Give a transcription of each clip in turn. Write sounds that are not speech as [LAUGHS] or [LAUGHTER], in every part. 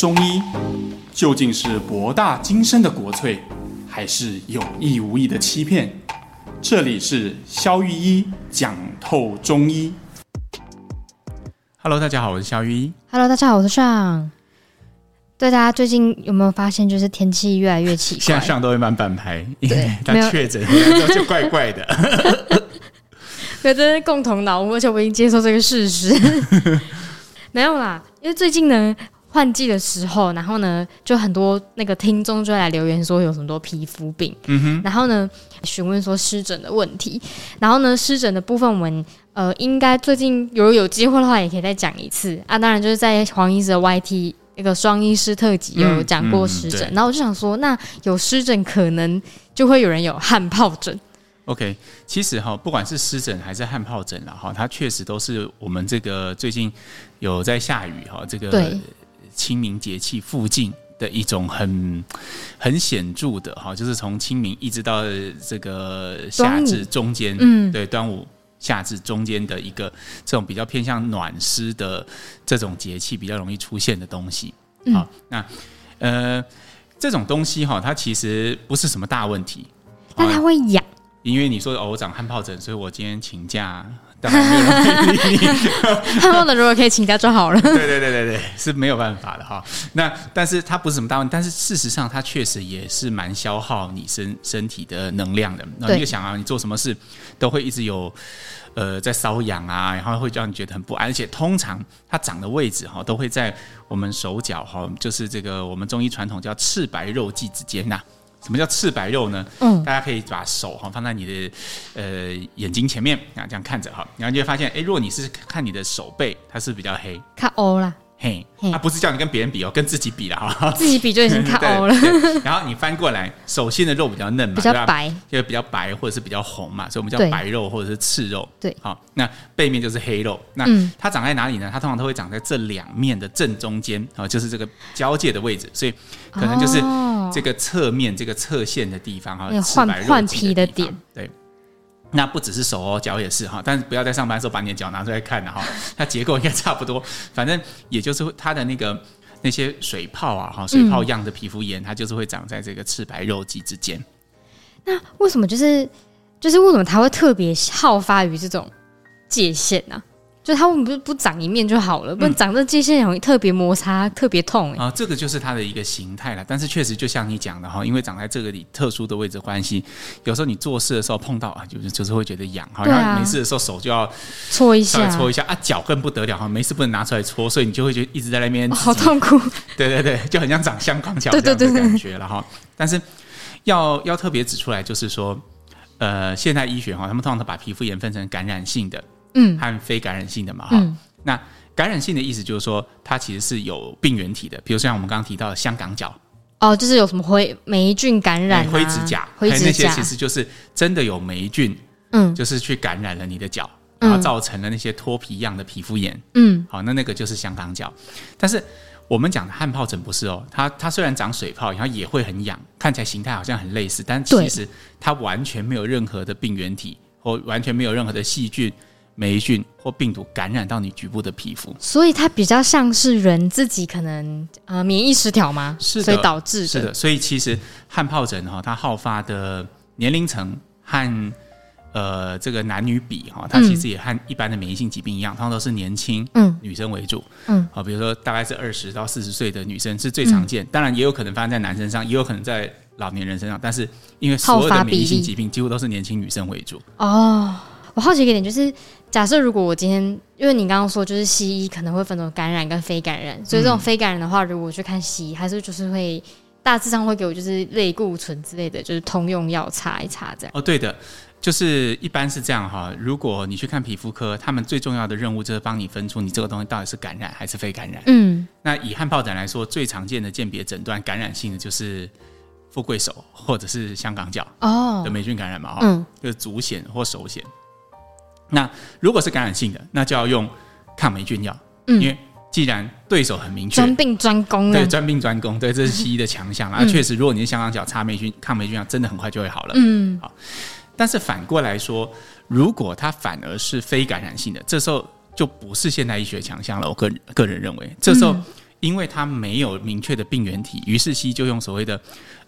中医究竟是博大精深的国粹，还是有意无意的欺骗？这里是肖玉一讲透中医。Hello，大家好，我是肖玉一。Hello，大家好，我是尚。对，大家最近有没有发现，就是天气越来越奇怪？现在尚都会满版牌，因为他确诊之后就怪怪的。[LAUGHS] 对，这是共同脑雾，而且我已经接受这个事实。[LAUGHS] 没有啦，因为最近呢。换季的时候，然后呢，就很多那个听众就来留言说有什么多皮肤病，嗯哼，然后呢，询问说湿疹的问题，然后呢，湿疹的部分我们呃，应该最近有有机会的话，也可以再讲一次啊。当然就是在黄医师的 YT 那个双医师特辑有讲过湿疹，嗯嗯、然后我就想说，那有湿疹可能就会有人有汗疱疹。OK，其实哈，不管是湿疹还是汗疱疹了哈，它确实都是我们这个最近有在下雨哈，这个对。清明节气附近的一种很很显著的哈，就是从清明一直到这个夏至中间，嗯，对，端午夏至中间的一个这种比较偏向暖湿的这种节气比较容易出现的东西。好，那呃，这种东西哈，它其实不是什么大问题，但它会痒。因为你说哦，我长汗疱疹，所以我今天请假。当然没有人理你，汗疱疹如果可以请假就好了。对对对对对，是没有办法的哈。那但是它不是什么大问题，但是事实上它确实也是蛮消耗你身身体的能量的。那你就想啊，你做什么事都会一直有呃在瘙痒啊，然后会让你觉得很不安。而且通常它长的位置哈，都会在我们手脚哈，就是这个我们中医传统叫赤白肉际之间呐。什么叫赤白肉呢？嗯，大家可以把手哈放在你的呃眼睛前面啊，这样看着哈，然后你就会发现，哎，如果你是看你的手背，它是比较黑，看欧啦。嘿，他不是叫你跟别人比哦，跟自己比了哈。自己比就已经看欧 [LAUGHS] 了。然后你翻过来，手心的肉比较嫩嘛，比较白，就比较白或者是比较红嘛，所以我们叫白肉或者是赤肉。对，好，那背面就是黑肉。那它长在哪里呢？它通常都会长在这两面的正中间啊，就是这个交界的位置，所以可能就是这个侧面这个侧线的地方哈，换换皮的点，对。那不只是手哦，脚也是哈，但是不要在上班的时候把你的脚拿出来看了哈，[LAUGHS] 它结构应该差不多，反正也就是它的那个那些水泡啊哈，水泡样的皮肤炎，它就是会长在这个赤白肉际之间。那为什么就是就是为什么它会特别好发于这种界限呢？就它为什么不不长一面就好了？不然长这界限容易特别摩擦，特别痛啊！这个就是它的一个形态了。但是确实就像你讲的哈，因为长在这个里特殊的位置关系，有时候你做事的时候碰到啊，就是就是会觉得痒哈。然后没事的时候手就要搓一下，搓一下啊，脚更不得了哈，没事不能拿出来搓，所以你就会觉得一直在那边好痛苦。[LAUGHS] 对对对，就很像长香港脚这样的感觉了哈。但是要要特别指出来，就是说，呃，现代医学哈，他们通常都把皮肤炎分成感染性的。嗯，和非感染性的嘛，哈、嗯，那感染性的意思就是说，它其实是有病原体的，比如像我们刚刚提到的香港脚，哦，就是有什么灰霉菌感染、啊，灰指甲，灰指甲，那些其实就是真的有霉菌，嗯，就是去感染了你的脚，然后造成了那些脱皮一样的皮肤炎，嗯，好，那那个就是香港脚，但是我们讲的汗疱疹不是哦，它它虽然长水泡，然后也会很痒，看起来形态好像很类似，但其实它完全没有任何的病原体，或完全没有任何的细菌。霉菌或病毒感染到你局部的皮肤，所以它比较像是人自己可能呃免疫失调吗？是的，所以导致的。是的，所以其实汗疱疹哈，它好发的年龄层和呃这个男女比哈，它其实也和一般的免疫性疾病一样，通常都是年轻嗯女生为主嗯，好，比如说大概是二十到四十岁的女生是最常见，当然也有可能发生在男生上，也有可能在老年人身上，但是因为所有的免疫性疾病几乎都是年轻女生为主哦。我好奇一个点就是。假设如果我今天，因为你刚刚说就是西医可能会分成感染跟非感染，所以这种非感染的话，如果我去看西医，还是就是会大致上会给我就是类固醇之类的，就是通用药擦一擦这样。哦，对的，就是一般是这样哈。如果你去看皮肤科，他们最重要的任务就是帮你分出你这个东西到底是感染还是非感染。嗯，那以汗疱疹来说，最常见的鉴别诊断感染性的就是富贵手或者是香港脚哦的霉菌感染嘛，嗯，就是足癣或手癬。那如果是感染性的，那就要用抗霉菌药，嗯，因为既然对手很明确，专病专攻，对，专病专攻，对，这是西医的强项。啊，确实，如果你是香港脚擦霉菌抗霉菌药，真的很快就会好了，嗯，好。但是反过来说，如果它反而是非感染性的，这时候就不是现代医学强项了。我个人个人认为，这时候因为它没有明确的病原体，于是西医就用所谓的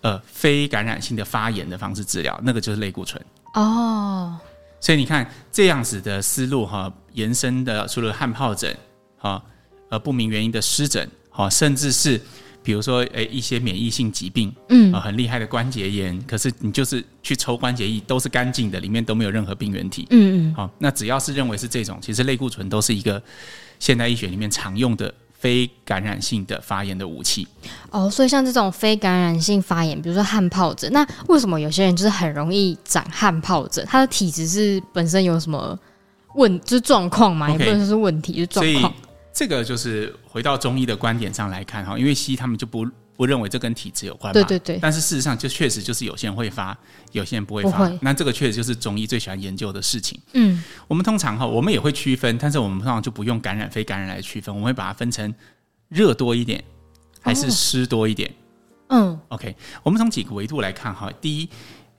呃非感染性的发炎的方式治疗，那个就是类固醇。哦，所以你看这样子的思路哈，延伸的除了汗疱疹哈，呃不明原因的湿疹哈，甚至是比如说诶一些免疫性疾病，嗯，很厉害的关节炎，可是你就是去抽关节液都是干净的，里面都没有任何病原体，嗯嗯，好，那只要是认为是这种，其实类固醇都是一个现代医学里面常用的。非感染性的发炎的武器哦，所以像这种非感染性发炎，比如说汗疱疹，那为什么有些人就是很容易长汗疱疹？他的体质是本身有什么问，就是状况嘛也不能说是问题，就是状况。这个就是回到中医的观点上来看哈，因为西医他们就不。不认为这跟体质有关嘛？对对对。但是事实上，就确实就是有些人会发，有些人不会发。会。那这个确实就是中医最喜欢研究的事情。嗯。我们通常哈，我们也会区分，但是我们通常就不用感染非感染来区分，我们会把它分成热多一点，还是湿多一点。哦、嗯。OK，我们从几个维度来看哈。第一，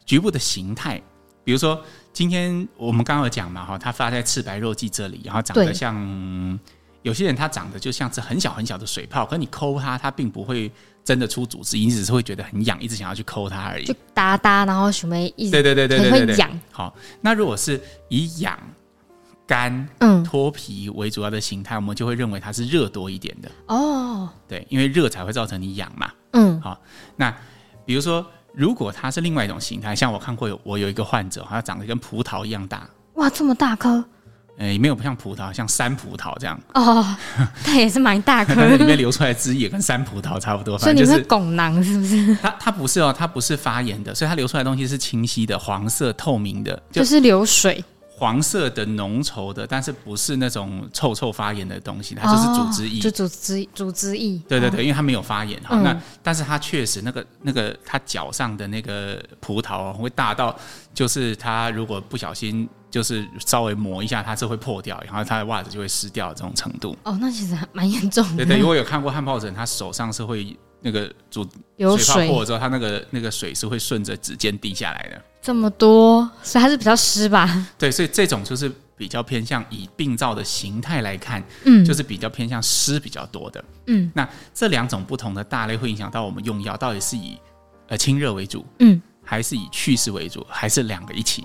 局部的形态，比如说今天我们刚刚有讲嘛哈，它发在赤白肉际这里，然后长得像。有些人他长得就像是很小很小的水泡，可你抠它，它并不会真的出组织，你只是会觉得很痒，一直想要去抠它而已。就哒哒，然后什么一直对对对对对对对，痒。好，那如果是以痒、干、嗯、脱皮为主要的形态，我们就会认为它是热多一点的。哦，对，因为热才会造成你痒嘛。嗯，好，那比如说，如果它是另外一种形态，像我看过有我有一个患者，他长得跟葡萄一样大。哇，这么大颗！呃，也没有不像葡萄，像山葡萄这样哦，它也是蛮大颗，[LAUGHS] 里面 [LAUGHS] 流出来的汁液跟山葡萄差不多。所以你是拱囊是不是？它它不是哦，它不是发炎的，所以它流出来的东西是清晰的、黄色、透明的，就，就是流水。黄色的浓稠的，但是不是那种臭臭发炎的东西，它就是组织液，就组织组织液。对对对，因为它没有发炎哈。那但是它确实那个那个它脚上的那个葡萄会大到，就是它如果不小心就是稍微磨一下，它是会破掉，然后它的袜子就会湿掉这种程度。哦，那其实还蛮严重的。对对，如果有看过汗疱疹，他手上是会那个煮水泡破了之后，它那个那个水是会顺着指尖滴下来的。这么多，所以还是比较湿吧？对，所以这种就是比较偏向以病灶的形态来看，嗯，就是比较偏向湿比较多的，嗯。那这两种不同的大类会影响到我们用药到底是以呃清热为主，嗯，还是以祛湿为主，还是两个一起？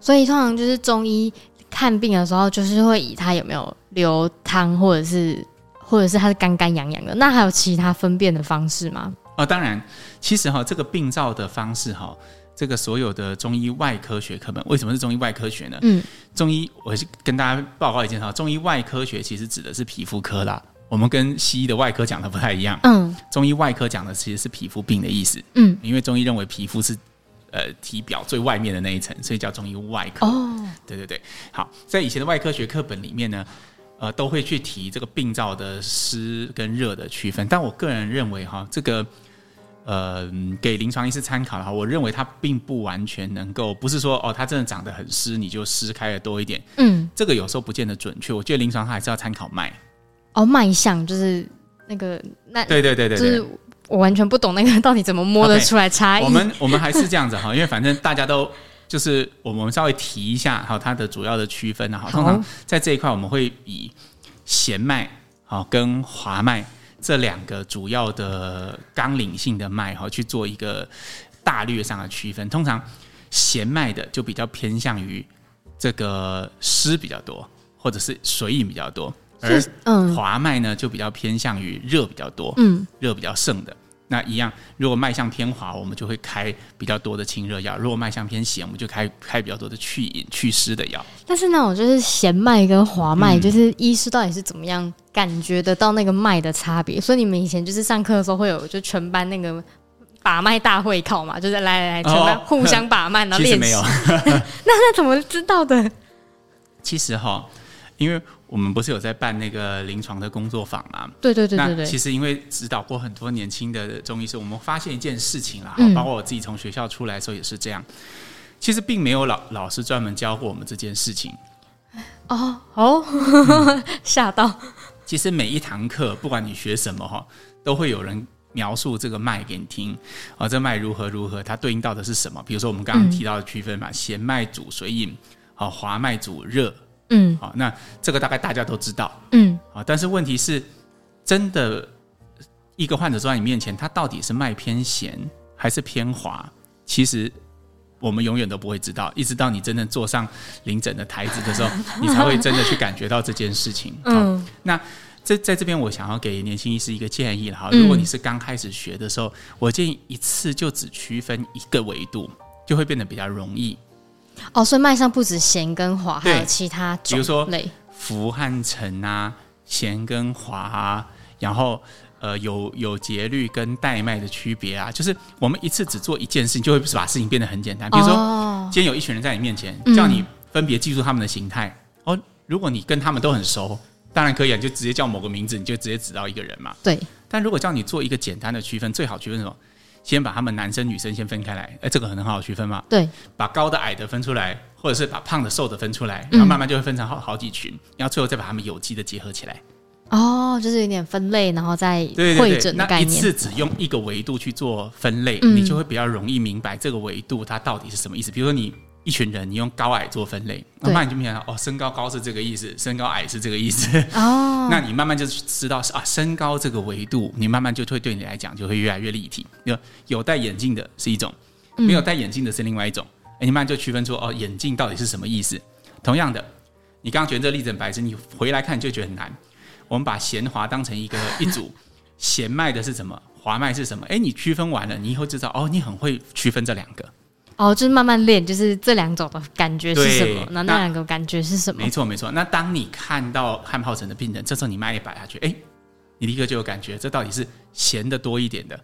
所以通常就是中医看病的时候，就是会以它有没有流汤，或者是或者是它是干干痒痒的。那还有其他分辨的方式吗？哦，当然，其实哈，这个病灶的方式哈。这个所有的中医外科学课本为什么是中医外科学呢？嗯，中医我是跟大家报告一件哈，中医外科学其实指的是皮肤科啦。我们跟西医的外科讲的不太一样。嗯，中医外科讲的其实是皮肤病的意思。嗯，因为中医认为皮肤是呃体表最外面的那一层，所以叫中医外科。哦，对对对。好，在以前的外科学课本里面呢，呃，都会去提这个病灶的湿跟热的区分。但我个人认为哈，这个。呃，给临床医师参考的话，我认为它并不完全能够，不是说哦，它真的长得很湿，你就湿开的多一点。嗯，这个有时候不见得准确。我觉得临床它还是要参考脉。哦，脉象就是那个那对对对对，就是我完全不懂那个到底怎么摸得出来差异。Okay, 我们我们还是这样子哈，因为反正大家都就是我们稍微提一下哈，它的主要的区分哈。通常在这一块我们会以弦脉好跟滑脉。这两个主要的纲领性的脉哈，去做一个大略上的区分。通常弦脉的就比较偏向于这个湿比较多，或者是水饮比较多，而滑脉呢就比较偏向于热比较多，嗯，热比较盛的。那一样，如果脉象偏滑，我们就会开比较多的清热药；如果脉象偏咸，我们就开开比较多的去饮祛湿的药。但是那种就是弦脉跟滑脉，嗯、就是医师到底是怎么样感觉得到那个脉的差别？所以你们以前就是上课的时候会有就全班那个把脉大会考嘛，就是来来来，全班互相把脉，然后 [LAUGHS] 练习。没有，[LAUGHS] 那那怎么知道的？其实哈，因为。我们不是有在办那个临床的工作坊吗？对对对对对。其实因为指导过很多年轻的中医师，我们发现一件事情啦，嗯、包括我自己从学校出来的时候也是这样。其实并没有老老师专门教过我们这件事情。哦哦，[LAUGHS] 吓、嗯、到！其实每一堂课，不管你学什么哈，都会有人描述这个脉给你听啊，这脉如何如何，它对应到的是什么？比如说我们刚刚提到的区分嘛，弦脉主水饮，啊，滑脉主热。嗯，好，那这个大概大家都知道。嗯，好，但是问题是，真的一个患者坐在你面前，他到底是脉偏咸还是偏滑？其实我们永远都不会知道，一直到你真正坐上临诊的台子的时候，你才会真的去感觉到这件事情。[LAUGHS] 嗯，那在在这边，我想要给年轻医师一个建议了哈。如果你是刚开始学的时候，我建议一次就只区分一个维度，就会变得比较容易。哦，所以脉上不止咸跟滑，还有其他比如说浮和沉啊，咸跟滑啊，然后呃有有节律跟带脉的区别啊，就是我们一次只做一件事情，就会把事情变得很简单。比如说，哦、今天有一群人在你面前，叫你分别记住他们的形态。哦，如果你跟他们都很熟，当然可以啊，你就直接叫某个名字，你就直接指到一个人嘛。对。但如果叫你做一个简单的区分，最好区分什么？先把他们男生女生先分开来，哎，这个很好区分嘛。对，把高的矮的分出来，或者是把胖的瘦的分出来，然后慢慢就会分成好好几群，然后最后再把他们有机的结合起来。哦，就是有点分类，然后再会诊的概念。那一次只用一个维度去做分类，嗯，你就会比较容易明白这个维度它到底是什么意思。比如说你。一群人，你用高矮做分类，慢慢你就明白了哦，身高高是这个意思，[LAUGHS] 身高矮是这个意思。哦，那你慢慢就知道是啊，身高这个维度，你慢慢就会对你来讲就会越来越立体。有有戴眼镜的是一种，没有戴眼镜的是另外一种。哎、嗯，你慢慢就区分出哦，眼镜到底是什么意思。同样的，你刚刚觉得这例子很白痴，你回来看就觉得很难。我们把弦滑当成一个一组，[LAUGHS] 弦脉的是什么，滑脉是什么？哎，你区分完了，你以后就知道哦，你很会区分这两个。哦，就是慢慢练，就是这两种的感觉是什么？那那两个感觉是什么？没错，没错。那当你看到汗疱疹的病人，这时候你脉一摆下去，哎，你立刻就有感觉，这到底是咸的多一点的，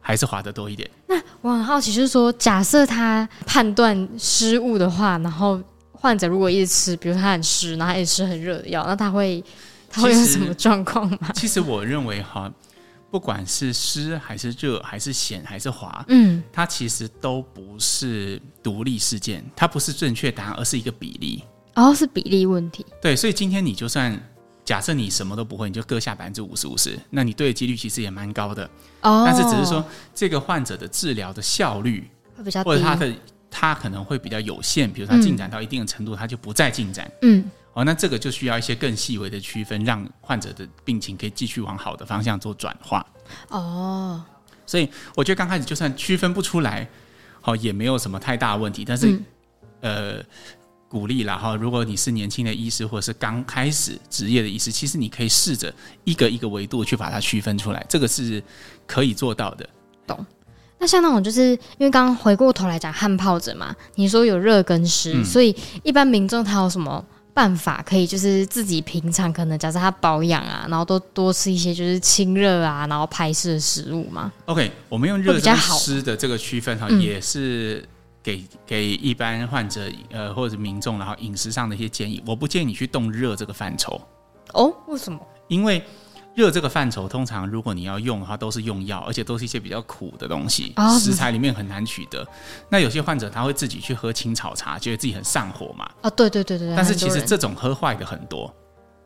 还是滑的多一点？那我很好奇，就是说，假设他判断失误的话，然后患者如果一直吃，比如他很湿，然后他一直吃很热的药，那他会他会有什么状况吗？其实我认为哈。不管是湿还是热，还是咸还是滑，嗯，它其实都不是独立事件，它不是正确答案，而是一个比例。哦，是比例问题。对，所以今天你就算假设你什么都不会，你就各下百分之五十五十，那你对的几率其实也蛮高的。哦，但是只是说这个患者的治疗的效率会比较低，或者他的他可能会比较有限，比如他进展到一定的程度，他就不再进展。嗯。哦，那这个就需要一些更细微的区分，让患者的病情可以继续往好的方向做转化。哦，所以我觉得刚开始就算区分不出来，好也没有什么太大问题。但是，嗯、呃，鼓励啦哈，如果你是年轻的医师或者是刚开始职业的医师，其实你可以试着一个一个维度去把它区分出来，这个是可以做到的。懂？那像那种就是因为刚刚回过头来讲汗疱疹嘛，你说有热跟湿，嗯、所以一般民众他有什么？办法可以就是自己平常可能假设他保养啊，然后都多吃一些就是清热啊，然后排湿的食物嘛。OK，我们用热跟湿的这个区分哈，也是给给一般患者呃或者民众，然后饮食上的一些建议。我不建议你去动热这个范畴。哦，为什么？因为。热这个范畴，通常如果你要用的话，都是用药，而且都是一些比较苦的东西，哦、食材里面很难取得。那有些患者他会自己去喝青草茶，觉得自己很上火嘛。啊、哦，对对对对。但是其实这种喝坏的很多。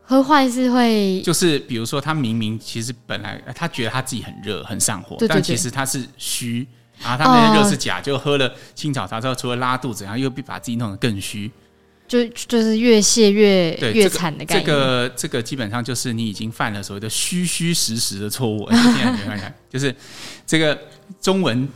喝坏是会，就是比如说他明明其实本来他觉得他自己很热很上火，但其实他是虚，然后他那些热是假，哦、就喝了青草茶之后，除了拉肚子，然后又把自己弄得更虚。就就是越泻越越惨的感觉。这个这个基本上就是你已经犯了所谓的虚虚实实的错误。[LAUGHS] 就是这个中文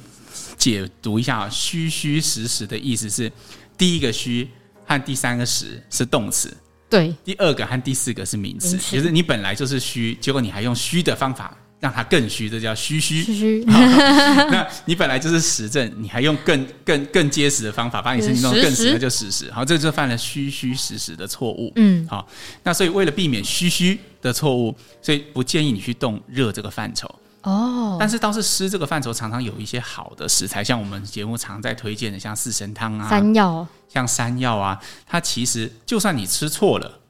解读一下啊，虚虚实实的意思是第一个虚和第三个实是动词，对，第二个和第四个是名词，就是你本来就是虚，结果你还用虚的方法。让它更虚，这叫虚虚。虚虚。[LAUGHS] 那你本来就是实症，你还用更更更结实的方法把你身体弄得更实，那就实实。好，这就犯了虚虚实实的错误。嗯，好，那所以为了避免虚虚的错误，所以不建议你去动热这个范畴。哦。但是倒是湿这个范畴，常常有一些好的食材，像我们节目常在推荐的，像四神汤啊，山药，像山药啊，它其实就算你吃错了。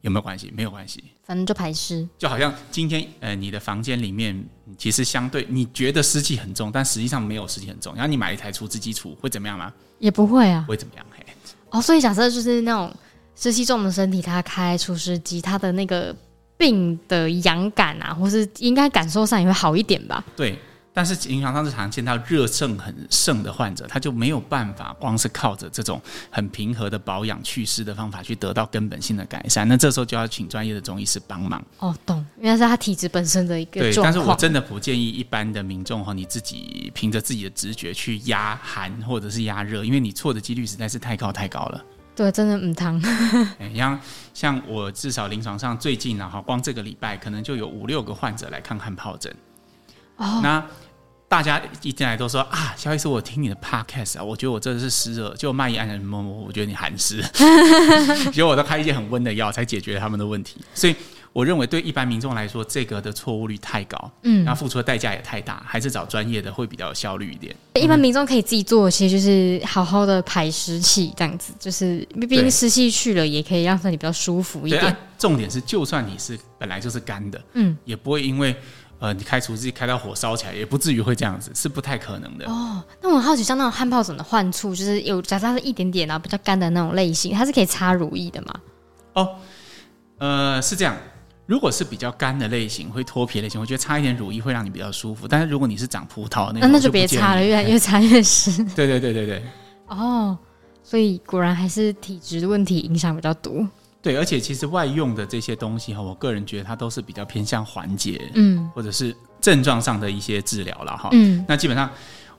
有没有关系？没有关系，反正就排湿。就好像今天，呃，你的房间里面其实相对你觉得湿气很重，但实际上没有湿气很重。然后你买一台除湿机除，会怎么样吗？也不会啊，会怎么样。嘿，哦，所以假设就是那种湿气重的身体，它开除湿机，它的那个病的痒感啊，或是应该感受上也会好一点吧？对。但是临床上是常见到热症很盛的患者，他就没有办法光是靠着这种很平和的保养祛湿的方法去得到根本性的改善。那这时候就要请专业的中医师帮忙。哦，懂，因为是他体质本身的一个。对，但是我真的不建议一般的民众哈，你自己凭着自己的直觉去压寒或者是压热，因为你错的几率实在是太高太高了。对，真的唔汤。像像我至少临床上最近啊哈，光这个礼拜可能就有五六个患者来看汗疱疹。哦，那。大家一进来都说啊，萧医师，我听你的 podcast 啊，我觉得我真的是湿热，就卖一按人摸摸，我觉得你寒湿，[LAUGHS] 结果我都开一些很温的药才解决他们的问题。所以我认为对一般民众来说，这个的错误率太高，嗯，然后付出的代价也太大，还是找专业的会比较有效率一点。一般民众可以自己做，其实就是好好的排湿气，这样子，就是毕竟湿气去了，也可以让身体比较舒服一点。啊，重点是，就算你是本来就是干的，嗯，也不会因为。呃，你开除自己开到火烧起来，也不至于会这样子，是不太可能的。哦，那我很好奇，像那种汗疱疹的患处，就是有假设它是一点点啊，比较干的那种类型，它是可以擦乳液的吗？哦，呃，是这样。如果是比较干的类型，会脱皮类型，我觉得擦一点乳液会让你比较舒服。但是如果你是长葡萄那种，那那就别擦了，越来 [LAUGHS] 越擦越湿。对对对对对。哦，所以果然还是体质的问题影响比较多。对，而且其实外用的这些东西哈，我个人觉得它都是比较偏向缓解，嗯，或者是症状上的一些治疗了哈。嗯，那基本上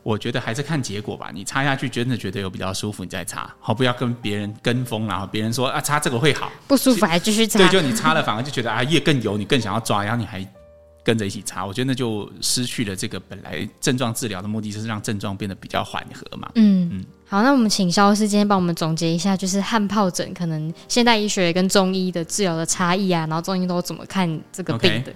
我觉得还是看结果吧。你擦下去真的觉得有比较舒服，你再擦，好，不要跟别人跟风，然后别人说啊擦这个会好，不舒服还继续擦。对，就你擦了反而就觉得啊越更油，你更想要抓，然后你还跟着一起擦，我觉得那就失去了这个本来症状治疗的目的，就是让症状变得比较缓和嘛。嗯嗯。好，那我们请肖医师今天帮我们总结一下，就是汗疱疹可能现代医学跟中医的治疗的差异啊，然后中医都怎么看这个病的？Okay.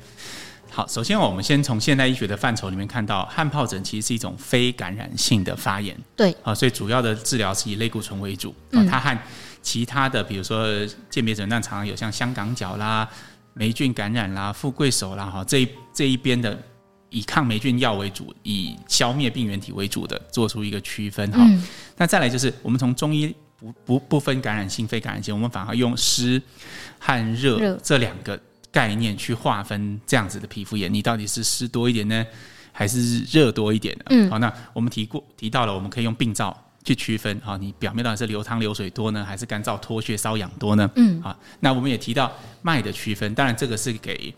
好，首先我们先从现代医学的范畴里面看到，汗疱疹其实是一种非感染性的发炎。对，啊，所以主要的治疗是以类固醇为主。嗯，它和其他的，比如说鉴别诊断常常有像香港脚啦、霉菌感染啦、富贵手啦，哈，这一这一边的。以抗霉菌药为主，以消灭病原体为主的，做出一个区分哈。嗯、那再来就是，我们从中医不不不分感染性、非感染性，我们反而用湿和热这两个概念去划分这样子的皮肤炎。你到底是湿多一点呢，还是热多一点呢？嗯，好，那我们提过提到了，我们可以用病灶去区分。啊，你表面到底是流汤流水多呢，还是干燥脱屑瘙痒多呢？嗯，好，那我们也提到脉的区分，当然这个是给。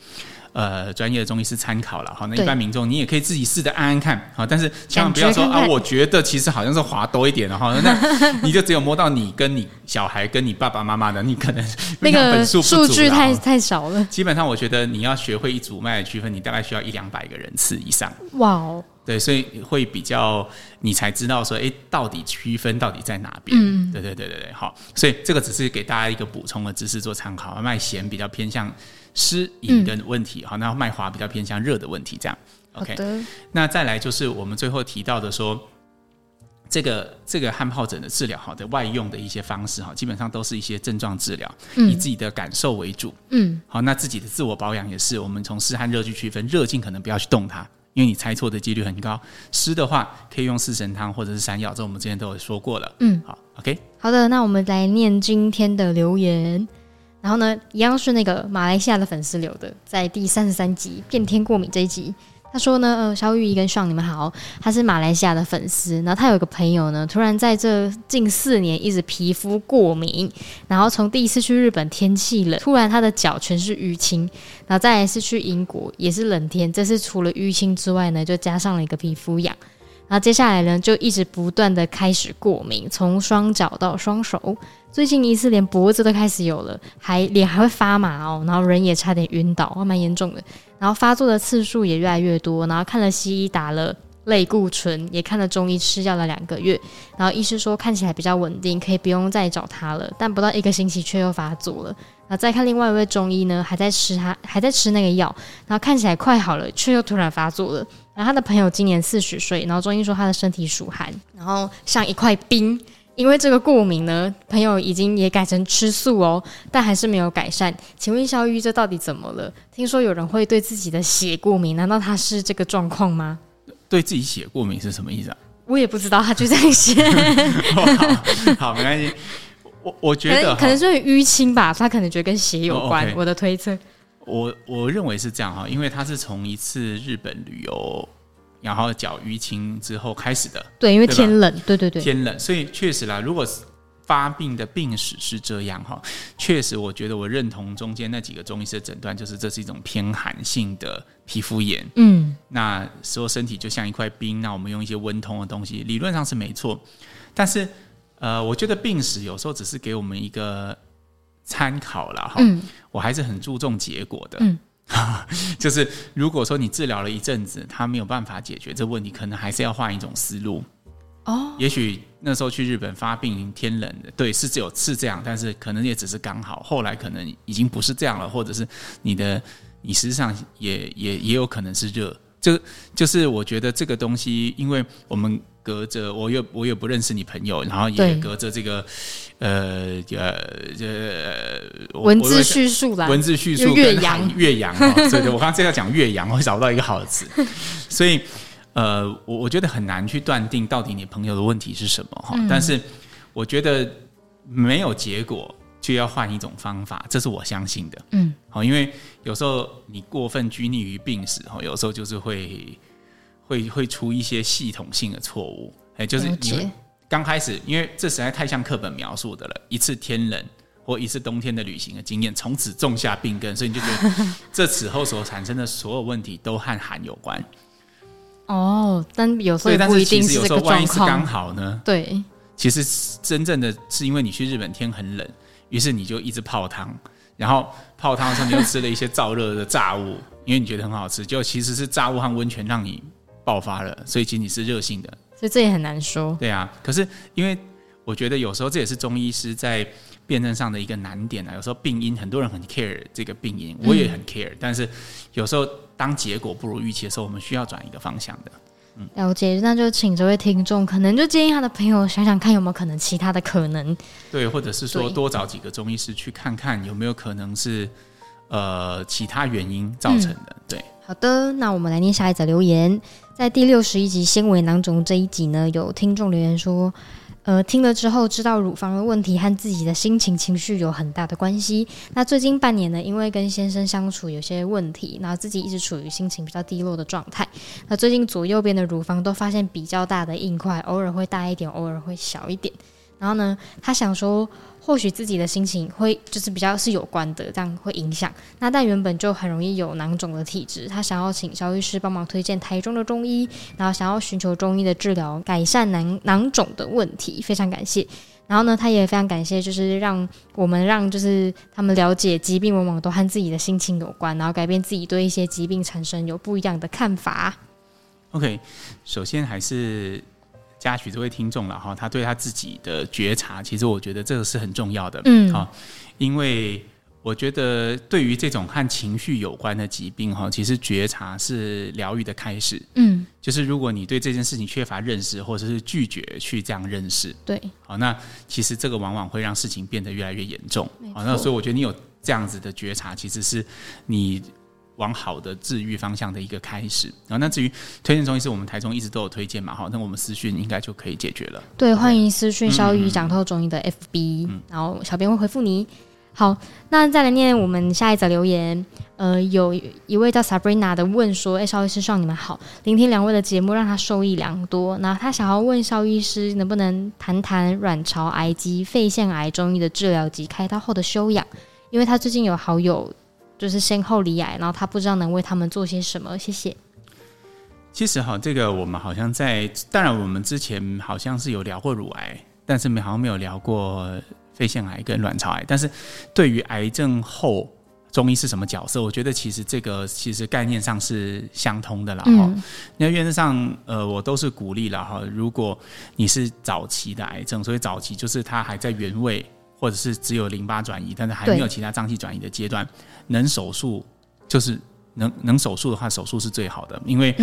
呃，专业的中医师参考了哈，那一般民众你也可以自己试着按按看，啊，但是千万不要说啊，我觉得其实好像是滑多一点的哈，那 [LAUGHS] 你就只有摸到你跟你小孩跟你爸爸妈妈的，你可能那个数据太太少了。基本上，我觉得你要学会一组脉的区分，你大概需要一两百个人次以上。哇哦，对，所以会比较你才知道说，哎，到底区分到底在哪边？嗯，对对对对对，好，所以这个只是给大家一个补充的知识做参考，脉弦比较偏向。湿饮的问题，好、嗯，那脉滑比较偏向热的问题，这样，OK。的那再来就是我们最后提到的说，这个这个汗疱疹的治疗，好的外用的一些方式，哈，基本上都是一些症状治疗，嗯、以自己的感受为主，嗯，好，那自己的自我保养也是，我们从湿和热去区分，热尽可能不要去动它，因为你猜错的几率很高。湿的话可以用四神汤或者是山药，这我们之前都有说过了，嗯，好，OK。好的，那我们来念今天的留言。然后呢，一样是那个马来西亚的粉丝留的，在第三十三集变天过敏这一集，他说呢，呃，萧御医跟爽你们好，他是马来西亚的粉丝，然后他有个朋友呢，突然在这近四年一直皮肤过敏，然后从第一次去日本天气冷，突然他的脚全是淤青，然后再来是去英国也是冷天，这次除了淤青之外呢，就加上了一个皮肤痒，然后接下来呢，就一直不断的开始过敏，从双脚到双手。最近一次连脖子都开始有了，还脸还会发麻哦，然后人也差点晕倒，还蛮严重的。然后发作的次数也越来越多，然后看了西医打了类固醇，也看了中医吃药了两个月，然后医师说看起来比较稳定，可以不用再找他了。但不到一个星期却又发作了。然后再看另外一位中医呢，还在吃他还在吃那个药，然后看起来快好了，却又突然发作了。然后他的朋友今年四十岁，然后中医说他的身体属寒，然后像一块冰。因为这个过敏呢，朋友已经也改成吃素哦，但还是没有改善。请问肖玉，这到底怎么了？听说有人会对自己的血过敏，难道他是这个状况吗？对自己血过敏是什么意思啊？我也不知道，他就这样写。[LAUGHS] 好，好，没关系。我我觉得可能是淤青吧，他可能觉得跟血有关。哦 okay、我的推测，我我认为是这样哈，因为他是从一次日本旅游。然后脚淤青之后开始的。对，因为天冷，对对对，天冷，所以确实啦。如果发病的病史是这样哈，确实，我觉得我认同中间那几个中医师的诊断，就是这是一种偏寒性的皮肤炎。嗯，那说身体就像一块冰，那我们用一些温通的东西，理论上是没错。但是，呃，我觉得病史有时候只是给我们一个参考了哈。嗯，我还是很注重结果的。嗯，[LAUGHS] 就是如果说你治疗了一阵子，他没有办法解决这问题，可能还是要换一种思路。哦，也许那时候去日本发病天冷的，对，是只有是这样，但是可能也只是刚好，后来可能已经不是这样了，或者是你的你实际上也也也有可能是热，就就是我觉得这个东西，因为我们隔着我又我也不认识你朋友，然后也隔着这个呃呃呃文字叙述吧，文字叙述岳阳岳阳，所以 [LAUGHS] 我刚刚正要讲岳阳，我找不到一个好的词，所以。呃，我我觉得很难去断定到底你朋友的问题是什么哈，嗯、但是我觉得没有结果就要换一种方法，这是我相信的。嗯，好，因为有时候你过分拘泥于病史哈，有时候就是会会会出一些系统性的错误。哎，就是你刚开始，因为这实在太像课本描述的了，一次天冷或一次冬天的旅行的经验，从此种下病根，所以你就觉得 [LAUGHS] 这此后所产生的所有问题都和寒有关。哦，但有时候不一定是这个状况。万一是刚好呢？对，其实真正的是因为你去日本天很冷，于是你就一直泡汤，然后泡汤的时候你又吃了一些燥热的炸物，因为你觉得很好吃，就其实是炸物和温泉让你爆发了，所以其实你是热性的。所以这也很难说。对啊，可是因为我觉得有时候这也是中医师在辨证上的一个难点啊。有时候病因很多人很 care 这个病因，我也很 care，嗯，但是有时候。当结果不如预期的时候，我们需要转一个方向的。嗯，了解，那就请这位听众，可能就建议他的朋友想想看，有没有可能其他的可能。对，或者是说多找几个中医师去看看，有没有可能是呃其他原因造成的。嗯、对，好的，那我们来念下一则留言，在第六十一集纤维囊肿这一集呢，有听众留言说。呃，听了之后知道乳房的问题和自己的心情情绪有很大的关系。那最近半年呢，因为跟先生相处有些问题，然后自己一直处于心情比较低落的状态。那最近左右边的乳房都发现比较大的硬块，偶尔会大一点，偶尔会小一点。然后呢，他想说。或许自己的心情会就是比较是有关的，这样会影响。那但原本就很容易有囊肿的体质，他想要请萧医师帮忙推荐台中的中医，然后想要寻求中医的治疗，改善囊囊肿的问题。非常感谢。然后呢，他也非常感谢，就是让我们让就是他们了解疾病往往都和自己的心情有关，然后改变自己对一些疾病产生有不一样的看法。OK，首先还是。嘉许这位听众了哈，他对他自己的觉察，其实我觉得这个是很重要的，嗯，好，因为我觉得对于这种和情绪有关的疾病哈，其实觉察是疗愈的开始，嗯，就是如果你对这件事情缺乏认识，或者是拒绝去这样认识，对，好，那其实这个往往会让事情变得越来越严重，好，那所以我觉得你有这样子的觉察，其实是你。往好的治愈方向的一个开始，然后那至于推荐中医师，我们台中一直都有推荐嘛，好，那我们私讯应该就可以解决了。对，欢迎私讯萧御医讲透中医的 FB，、嗯、然后小编会回复你。好，那再来念我们下一则留言。呃，有一位叫 Sabrina 的问说：“哎，萧医师上你们好，聆听两位的节目让他受益良多。那他想要问肖医师，能不能谈谈卵巢癌及肺腺癌中医的治疗及开刀后的修养？因为他最近有好友。”就是先后罹癌，然后他不知道能为他们做些什么。谢谢。其实哈，这个我们好像在，当然我们之前好像是有聊过乳癌，但是没好像没有聊过肺腺癌跟卵巢癌。但是对于癌症后中医是什么角色，我觉得其实这个其实概念上是相通的了哈。嗯、那原则上，呃，我都是鼓励了哈。如果你是早期的癌症，所以早期就是它还在原位。或者是只有淋巴转移，但是还没有其他脏器转移的阶段，能手术就是能能手术的话，手术是最好的，因为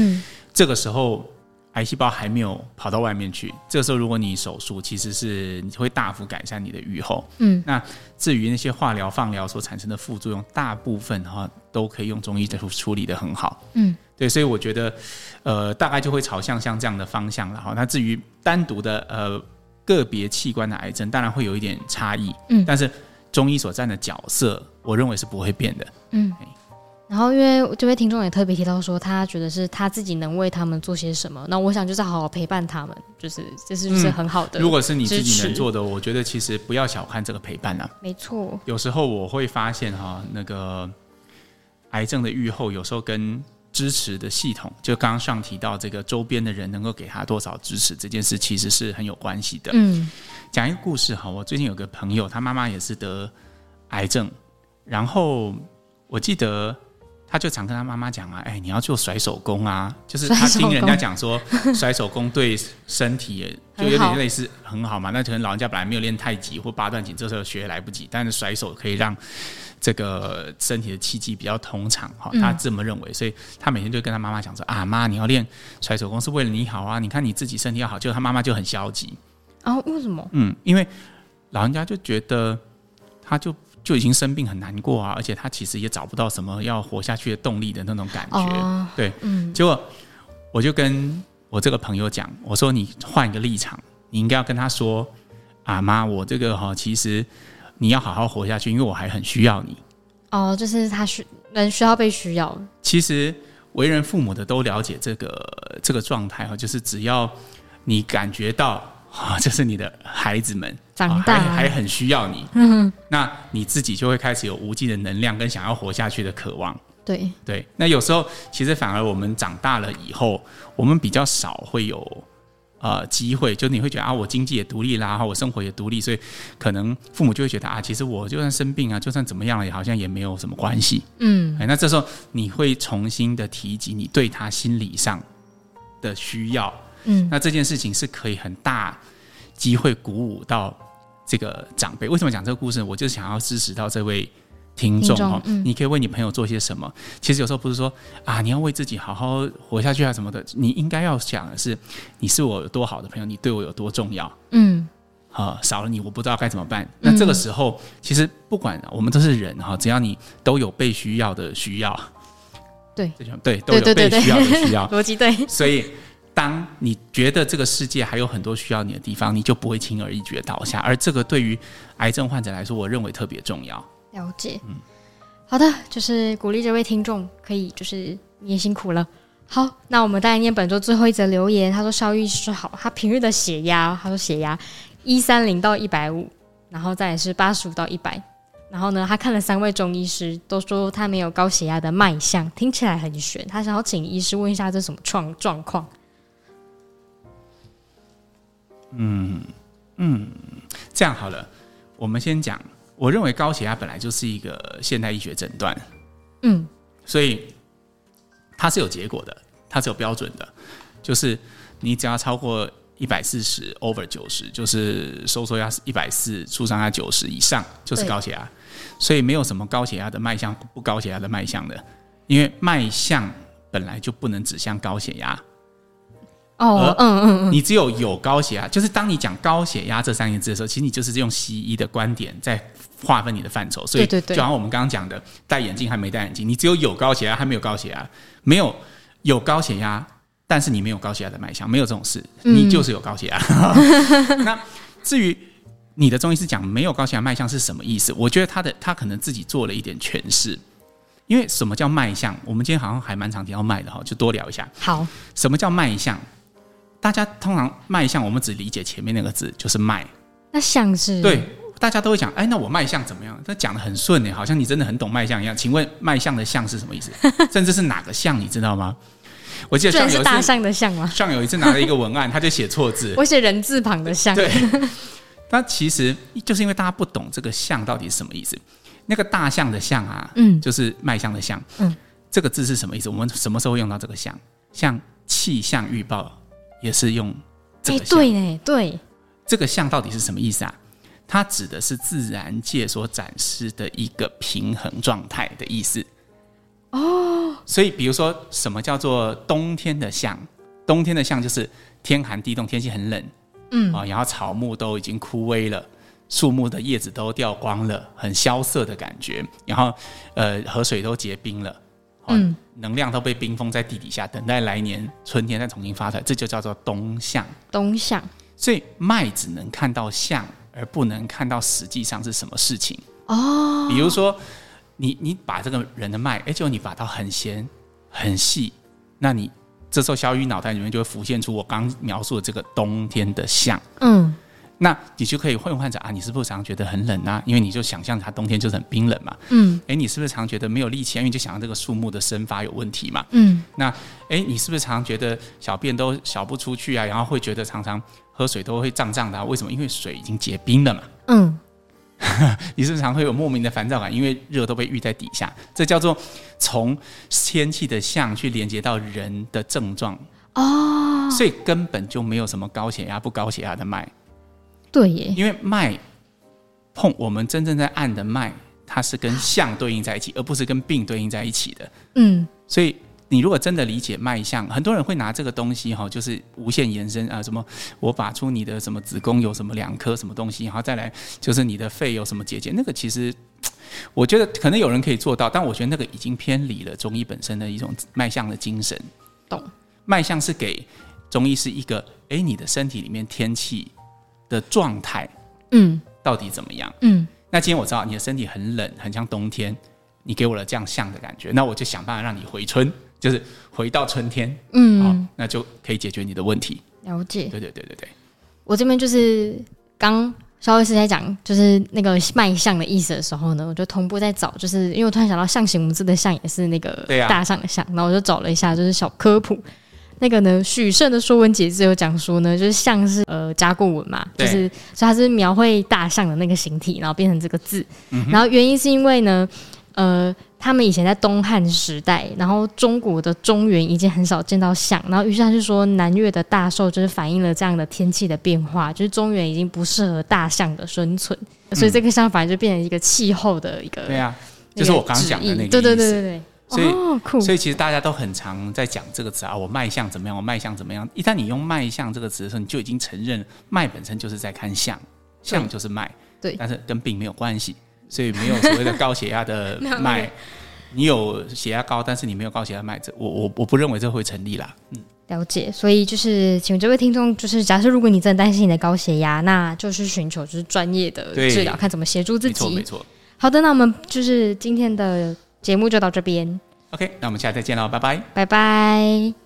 这个时候癌细胞还没有跑到外面去。这个时候如果你手术，其实是会大幅改善你的预后。嗯，那至于那些化疗、放疗所产生的副作用，大部分哈都可以用中医的处理的很好。嗯，对，所以我觉得呃大概就会朝向像这样的方向了哈。那至于单独的呃。个别器官的癌症当然会有一点差异，嗯，但是中医所占的角色，我认为是不会变的，嗯。然后因为这位听众也特别提到说，他觉得是他自己能为他们做些什么。那我想就是好好陪伴他们，就是这是不是很好的、嗯？如果是你自己能做的，我觉得其实不要小看这个陪伴啊。没错，有时候我会发现哈，那个癌症的预后有时候跟支持的系统，就刚刚上提到这个周边的人能够给他多少支持这件事，其实是很有关系的。嗯，讲一个故事哈，我最近有个朋友，他妈妈也是得癌症，然后我记得。他就常跟他妈妈讲啊，哎，你要做甩手功啊，就是他听人家讲说甩手功对身体也就有点类似很好嘛。那可能老人家本来没有练太极或八段锦，这时候学来不及，但是甩手可以让这个身体的气机比较通畅哈。他这么认为，所以他每天就跟他妈妈讲说啊，妈，你要练甩手功是为了你好啊，你看你自己身体要好。就他妈妈就很消极啊，为什么？嗯，因为老人家就觉得他就。就已经生病很难过啊，而且他其实也找不到什么要活下去的动力的那种感觉。哦、对，嗯，结果我就跟我这个朋友讲，我说你换一个立场，你应该要跟他说：“啊妈，我这个哈，其实你要好好活下去，因为我还很需要你。”哦，就是他需人需要被需要。其实为人父母的都了解这个这个状态哈，就是只要你感觉到。啊，这是你的孩子们长大还，还很需要你，嗯，那你自己就会开始有无尽的能量跟想要活下去的渴望。对对，那有时候其实反而我们长大了以后，我们比较少会有呃机会，就你会觉得啊，我经济也独立啦，我生活也独立，所以可能父母就会觉得啊，其实我就算生病啊，就算怎么样了，也好像也没有什么关系。嗯，哎，那这时候你会重新的提及你对他心理上的需要。嗯，那这件事情是可以很大机会鼓舞到这个长辈。为什么讲这个故事？我就想要支持到这位听众哦。嗯，你可以为你朋友做些什么？其实有时候不是说啊，你要为自己好好活下去啊什么的。你应该要想的是，你是我有多好的朋友，你对我有多重要。嗯，啊，少了你，我不知道该怎么办。那这个时候，其实不管我们都是人哈，只要你都有被需要的需要，对，对，都有被需要的需要，逻辑对，所以。当你觉得这个世界还有很多需要你的地方，你就不会轻而易举的倒下。而这个对于癌症患者来说，我认为特别重要。了解，嗯，好的，就是鼓励这位听众可以，就是你也辛苦了。好，那我们再来念本周最后一则留言。他说：“肖医师好，他平日的血压，他说血压一三零到一百五，然后再来是八十五到一百。然后呢，他看了三位中医师，都说他没有高血压的脉象，听起来很悬。他想要请医师问一下，这什么状状况？”嗯嗯，这样好了，我们先讲。我认为高血压本来就是一个现代医学诊断，嗯，所以它是有结果的，它是有标准的，就是你只要超过一百四十 over 九十，就是收缩压是一百四，舒张压九十以上，就是高血压。所以没有什么高血压的脉象，不高血压的脉象的，因为脉象本来就不能指向高血压。哦，嗯嗯嗯，你只有有高血压，就是当你讲高血压这三个字的时候，其实你就是用西医的观点在划分你的范畴。所以，就好像我们刚刚讲的，戴眼镜还没戴眼镜，你只有有高血压还没有高血压，没有有高血压，但是你没有高血压的脉象，没有这种事，你就是有高血压。嗯、[LAUGHS] 那至于你的中医师讲没有高血压脉象是什么意思？我觉得他的他可能自己做了一点诠释。因为什么叫脉象？我们今天好像还蛮常提到脉的哈，就多聊一下。好，什么叫脉象？大家通常脉象，我们只理解前面那个字，就是脉。那象是？对，大家都会讲，哎，那我脉象怎么样？他讲的很顺呢，好像你真的很懂脉象一样。请问脉象的象是什么意思？甚至是哪个象，你知道吗？我记得上有一次大象的象吗？上有一次拿了一个文案，他就写错字，[LAUGHS] 我写人字旁的象。对，那其实就是因为大家不懂这个象到底是什么意思。那个大象的象啊，嗯，就是脉象的象，嗯，这个字是什么意思？我们什么时候用到这个象？像气象预报。也是用这个象，对呢，对，这个象到底是什么意思啊？它指的是自然界所展示的一个平衡状态的意思。哦，所以比如说，什么叫做冬天的象？冬天的象就是天寒地冻，天气很冷，嗯啊，然后草木都已经枯萎了，树木的叶子都掉光了，很萧瑟的感觉，然后呃，河水都结冰了。嗯，能量都被冰封在地底下，等待来年春天再重新发出来，这就叫做冬象。冬象，所以脉只能看到象，而不能看到实际上是什么事情。哦，比如说你你把这个人的脉，哎，就你把它很弦很细，那你这时候小雨脑袋里面就会浮现出我刚描述的这个冬天的象。嗯。那你就可以问患者啊，你是不是常觉得很冷啊？因为你就想象它冬天就是很冰冷嘛。嗯。哎，你是不是常觉得没有力气？啊因为就想象这个树木的生发有问题嘛。嗯。那哎，你是不是常觉得小便都小不出去啊？然后会觉得常常喝水都会胀胀的啊？为什么？因为水已经结冰了嘛。嗯。[LAUGHS] 你是不是常会有莫名的烦躁感？因为热都被郁在底下。这叫做从天气的象去连接到人的症状。哦。所以根本就没有什么高血压不高血压的脉。对耶，因为脉碰我们真正在按的脉，它是跟相对应在一起，而不是跟病对应在一起的。嗯，所以你如果真的理解脉象，很多人会拿这个东西哈，就是无限延伸啊，什么我把出你的什么子宫有什么两颗什么东西，然后再来就是你的肺有什么结节，那个其实我觉得可能有人可以做到，但我觉得那个已经偏离了中医本身的一种脉象的精神。懂？脉象是给中医是一个，哎，你的身体里面天气。的状态，嗯，到底怎么样？嗯，那今天我知道你的身体很冷，很像冬天，你给我了这样像的感觉，那我就想办法让你回春，就是回到春天，嗯，好，那就可以解决你的问题。了解，对对对对对。我这边就是刚稍微是在讲，就是那个卖相的意思的时候呢，我就同步在找，就是因为我突然想到象形文字的象也是那个大象的象，然后我就找了一下，就是小科普。那个呢，许慎的《说文解字》有讲说呢，就是象是呃甲骨文嘛，就是所以它是描绘大象的那个形体，然后变成这个字。嗯、然后原因是因为呢，呃，他们以前在东汉时代，然后中国的中原已经很少见到象，然后于是他就说南越的大兽就是反映了这样的天气的变化，就是中原已经不适合大象的生存，嗯、所以这个象反而就变成一个气候的一个对啊，就是我刚讲的那个。对对对对对。所以，哦、所以其实大家都很常在讲这个词啊，我脉象怎么样？我脉象怎么样？一旦你用脉象这个词的时候，你就已经承认脉本身就是在看相，相就是脉，对，但是跟病没有关系，所以没有所谓的高血压的 [LAUGHS] 脉。你有血压高，但是你没有高血压脉，这我我我不认为这会成立啦。嗯，了解。所以就是，请问这位听众，就是假设如果你真的担心你的高血压，那就是寻求就是专业的治疗，看怎么协助自己。没错，没错。好的，那我们就是今天的。节目就到这边，OK，那我们下次再见喽，拜拜，拜拜。